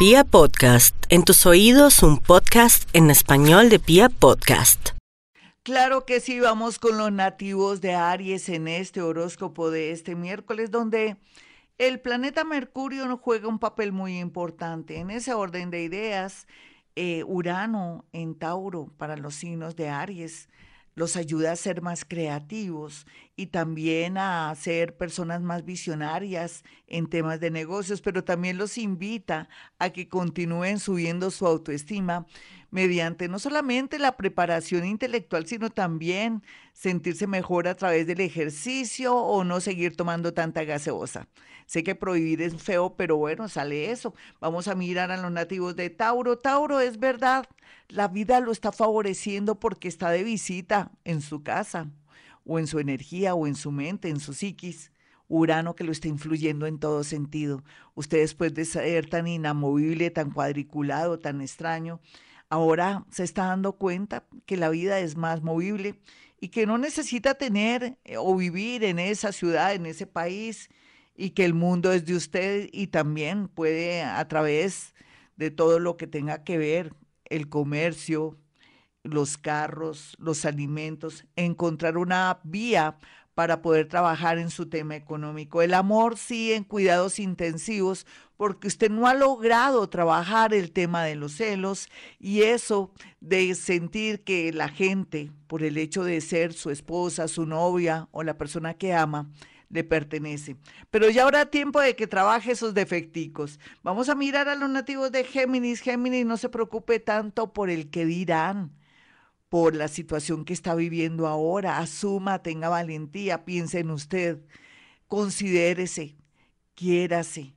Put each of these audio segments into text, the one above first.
Pia Podcast, en tus oídos un podcast en español de Pia Podcast. Claro que sí, vamos con los nativos de Aries en este horóscopo de este miércoles, donde el planeta Mercurio juega un papel muy importante. En ese orden de ideas, eh, Urano en Tauro para los signos de Aries los ayuda a ser más creativos y también a ser personas más visionarias en temas de negocios, pero también los invita a que continúen subiendo su autoestima mediante no solamente la preparación intelectual, sino también sentirse mejor a través del ejercicio o no seguir tomando tanta gaseosa. Sé que prohibir es feo, pero bueno, sale eso. Vamos a mirar a los nativos de Tauro. Tauro, es verdad, la vida lo está favoreciendo porque está de visita en su casa, o en su energía, o en su mente, en su psiquis. Urano que lo está influyendo en todo sentido. Usted después de ser tan inamovible, tan cuadriculado, tan extraño, ahora se está dando cuenta que la vida es más movible y que no necesita tener eh, o vivir en esa ciudad, en ese país, y que el mundo es de usted y también puede a través de todo lo que tenga que ver el comercio, los carros, los alimentos, encontrar una vía para poder trabajar en su tema económico. El amor sí en cuidados intensivos, porque usted no ha logrado trabajar el tema de los celos y eso de sentir que la gente, por el hecho de ser su esposa, su novia o la persona que ama, le pertenece. Pero ya habrá tiempo de que trabaje esos defecticos. Vamos a mirar a los nativos de Géminis. Géminis, no se preocupe tanto por el que dirán, por la situación que está viviendo ahora. Asuma, tenga valentía, piense en usted, considérese, quiérase.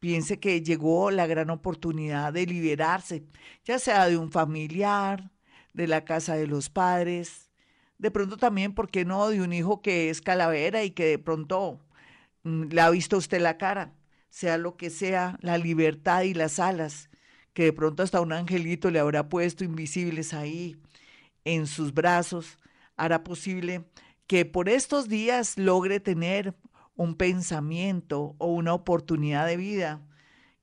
Piense que llegó la gran oportunidad de liberarse, ya sea de un familiar, de la casa de los padres, de pronto también, ¿por qué no?, de un hijo que es calavera y que de pronto mm, le ha visto usted la cara, sea lo que sea, la libertad y las alas, que de pronto hasta un angelito le habrá puesto invisibles ahí en sus brazos, hará posible que por estos días logre tener un pensamiento o una oportunidad de vida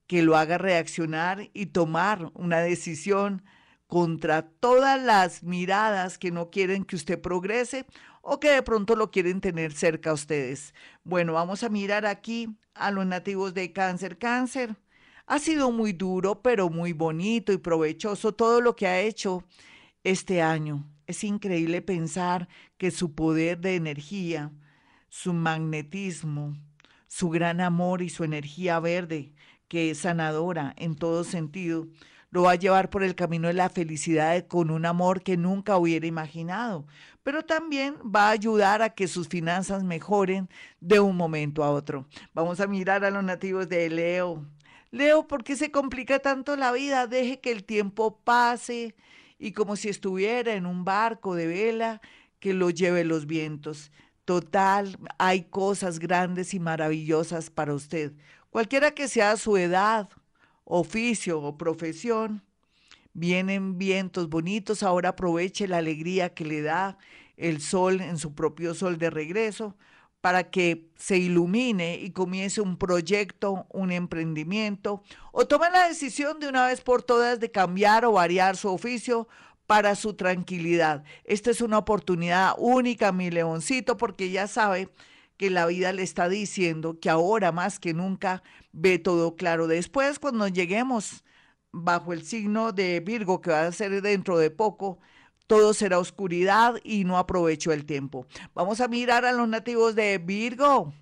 que lo haga reaccionar y tomar una decisión contra todas las miradas que no quieren que usted progrese o que de pronto lo quieren tener cerca a ustedes. Bueno, vamos a mirar aquí a los nativos de cáncer. Cáncer ha sido muy duro, pero muy bonito y provechoso todo lo que ha hecho este año. Es increíble pensar que su poder de energía, su magnetismo, su gran amor y su energía verde, que es sanadora en todo sentido, lo va a llevar por el camino de la felicidad con un amor que nunca hubiera imaginado, pero también va a ayudar a que sus finanzas mejoren de un momento a otro. Vamos a mirar a los nativos de Leo. Leo, ¿por qué se complica tanto la vida? Deje que el tiempo pase y como si estuviera en un barco de vela que lo lleve los vientos. Total, hay cosas grandes y maravillosas para usted. Cualquiera que sea su edad oficio o profesión. Vienen vientos bonitos, ahora aproveche la alegría que le da el sol en su propio sol de regreso para que se ilumine y comience un proyecto, un emprendimiento, o tome la decisión de una vez por todas de cambiar o variar su oficio para su tranquilidad. Esta es una oportunidad única, mi leoncito, porque ya sabe que la vida le está diciendo que ahora más que nunca ve todo claro. Después, cuando lleguemos bajo el signo de Virgo, que va a ser dentro de poco, todo será oscuridad y no aprovecho el tiempo. Vamos a mirar a los nativos de Virgo.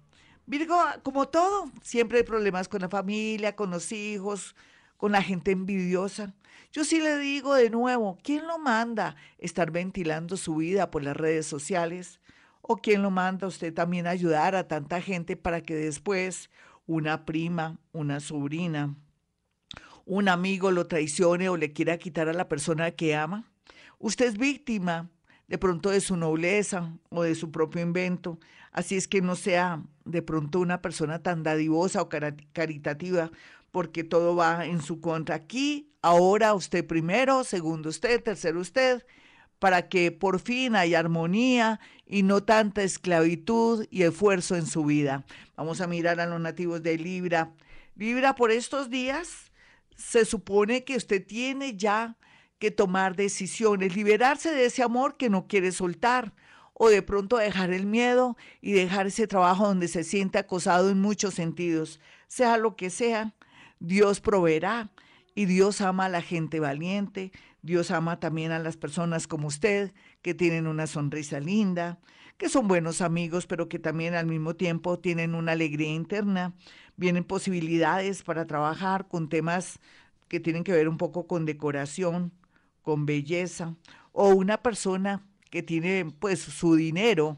Virgo, como todo, siempre hay problemas con la familia, con los hijos, con la gente envidiosa. Yo sí le digo de nuevo, ¿quién lo manda estar ventilando su vida por las redes sociales? ¿O quién lo manda usted también ayudar a tanta gente para que después una prima, una sobrina, un amigo lo traicione o le quiera quitar a la persona que ama? Usted es víctima de pronto de su nobleza o de su propio invento. Así es que no sea de pronto una persona tan dadivosa o caritativa, porque todo va en su contra. Aquí, ahora usted primero, segundo usted, tercero usted, para que por fin haya armonía y no tanta esclavitud y esfuerzo en su vida. Vamos a mirar a los nativos de Libra. Libra, por estos días se supone que usted tiene ya que tomar decisiones, liberarse de ese amor que no quiere soltar o de pronto dejar el miedo y dejar ese trabajo donde se siente acosado en muchos sentidos. Sea lo que sea, Dios proveerá y Dios ama a la gente valiente, Dios ama también a las personas como usted, que tienen una sonrisa linda, que son buenos amigos, pero que también al mismo tiempo tienen una alegría interna. Vienen posibilidades para trabajar con temas que tienen que ver un poco con decoración, con belleza, o una persona que tiene pues su dinero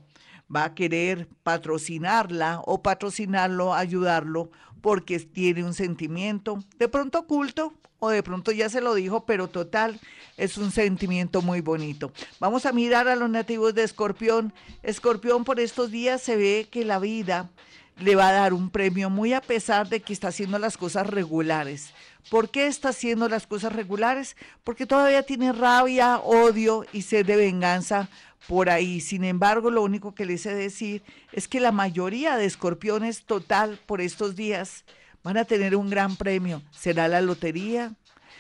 va a querer patrocinarla o patrocinarlo, ayudarlo, porque tiene un sentimiento de pronto oculto o de pronto ya se lo dijo, pero total, es un sentimiento muy bonito. Vamos a mirar a los nativos de Escorpión. Escorpión por estos días se ve que la vida le va a dar un premio muy a pesar de que está haciendo las cosas regulares. ¿Por qué está haciendo las cosas regulares? Porque todavía tiene rabia, odio y sed de venganza por ahí. Sin embargo, lo único que le sé decir es que la mayoría de escorpiones total por estos días van a tener un gran premio. ¿Será la lotería?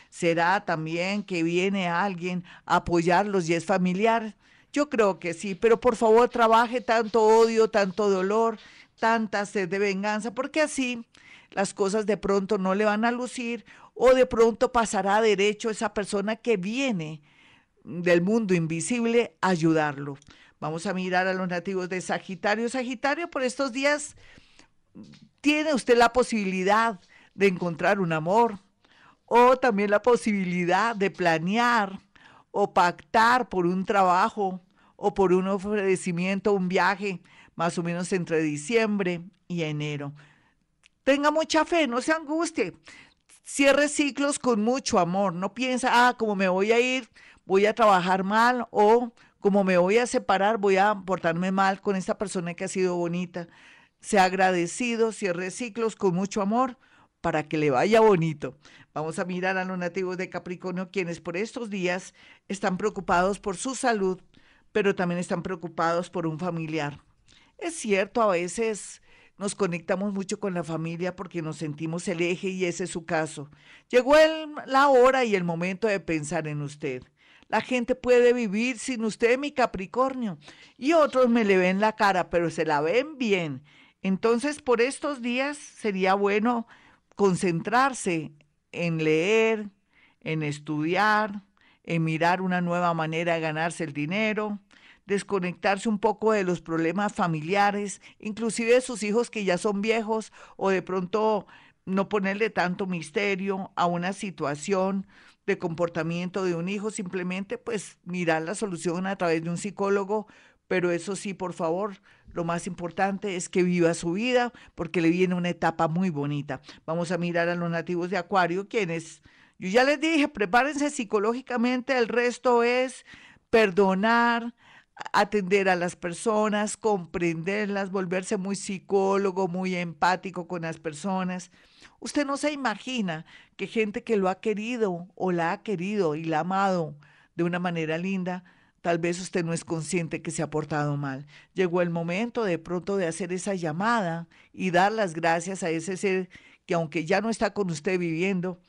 ¿Será también que viene alguien a apoyarlos y es familiar? Yo creo que sí, pero por favor trabaje tanto odio, tanto dolor, tanta sed de venganza, porque así las cosas de pronto no le van a lucir o de pronto pasará derecho esa persona que viene del mundo invisible a ayudarlo. Vamos a mirar a los nativos de Sagitario. Sagitario, por estos días tiene usted la posibilidad de encontrar un amor o también la posibilidad de planear o pactar por un trabajo o por un ofrecimiento, un viaje, más o menos entre diciembre y enero. Tenga mucha fe, no se angustie. Cierre ciclos con mucho amor. No piensa, ah, como me voy a ir, voy a trabajar mal o como me voy a separar, voy a portarme mal con esta persona que ha sido bonita. Sea agradecido, cierre ciclos con mucho amor para que le vaya bonito. Vamos a mirar a los nativos de Capricornio, quienes por estos días están preocupados por su salud, pero también están preocupados por un familiar. Es cierto, a veces nos conectamos mucho con la familia porque nos sentimos el eje y ese es su caso. Llegó la hora y el momento de pensar en usted. La gente puede vivir sin usted, mi Capricornio, y otros me le ven la cara, pero se la ven bien. Entonces, por estos días sería bueno concentrarse en leer, en estudiar, en mirar una nueva manera de ganarse el dinero, desconectarse un poco de los problemas familiares, inclusive de sus hijos que ya son viejos o de pronto no ponerle tanto misterio a una situación de comportamiento de un hijo, simplemente pues mirar la solución a través de un psicólogo, pero eso sí, por favor, lo más importante es que viva su vida porque le viene una etapa muy bonita. Vamos a mirar a los nativos de Acuario, quienes, yo ya les dije, prepárense psicológicamente, el resto es perdonar, atender a las personas, comprenderlas, volverse muy psicólogo, muy empático con las personas. Usted no se imagina que gente que lo ha querido o la ha querido y la ha amado de una manera linda, tal vez usted no es consciente que se ha portado mal. Llegó el momento de pronto de hacer esa llamada y dar las gracias a ese ser que aunque ya no está con usted viviendo,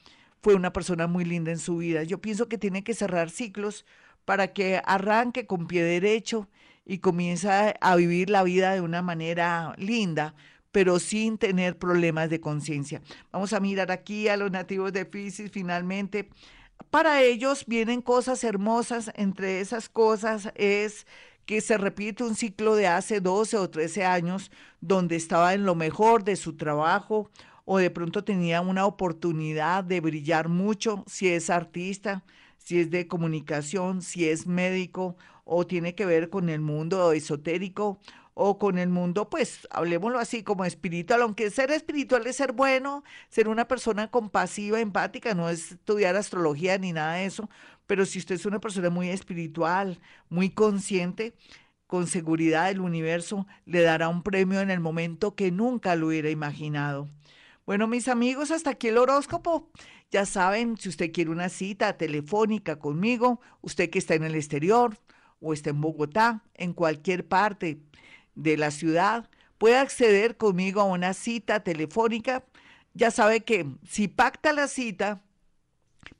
fue una persona muy linda en su vida. Yo pienso que tiene que cerrar ciclos para que arranque con pie derecho y comience a vivir la vida de una manera linda, pero sin tener problemas de conciencia. Vamos a mirar aquí a los nativos de Pisces finalmente. Para ellos vienen cosas hermosas, entre esas cosas es que se repite un ciclo de hace 12 o 13 años donde estaba en lo mejor de su trabajo o de pronto tenía una oportunidad de brillar mucho si es artista, si es de comunicación, si es médico o tiene que ver con el mundo esotérico o con el mundo, pues hablemoslo así como espiritual, aunque ser espiritual es ser bueno, ser una persona compasiva, empática, no es estudiar astrología ni nada de eso, pero si usted es una persona muy espiritual, muy consciente, con seguridad el universo le dará un premio en el momento que nunca lo hubiera imaginado. Bueno, mis amigos, hasta aquí el horóscopo. Ya saben, si usted quiere una cita telefónica conmigo, usted que está en el exterior o está en Bogotá, en cualquier parte de la ciudad, puede acceder conmigo a una cita telefónica. Ya sabe que si pacta la cita,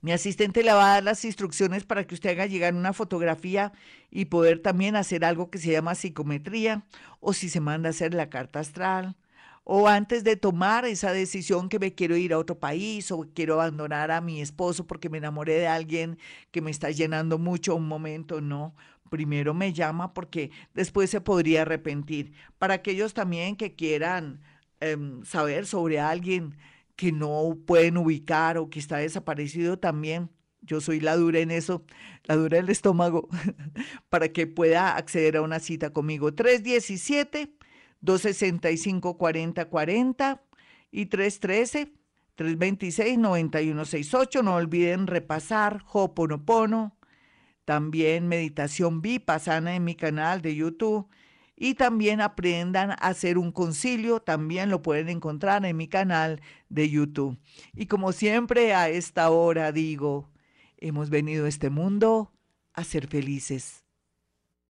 Mi asistente le va a dar las instrucciones para que usted haga llegar una fotografía y poder también hacer algo que se llama psicometría o si se manda a hacer la carta astral o antes de tomar esa decisión que me quiero ir a otro país o quiero abandonar a mi esposo porque me enamoré de alguien que me está llenando mucho un momento, no. Primero me llama porque después se podría arrepentir. Para aquellos también que quieran em, saber sobre alguien que no pueden ubicar o que está desaparecido también. Yo soy la dura en eso, la dura del estómago, para que pueda acceder a una cita conmigo. 317-265-4040 y 313-326-9168. No olviden repasar Hoponopono, también meditación Vipassana en mi canal de YouTube y también aprendan a hacer un concilio, también lo pueden encontrar en mi canal de YouTube. Y como siempre a esta hora digo, hemos venido a este mundo a ser felices.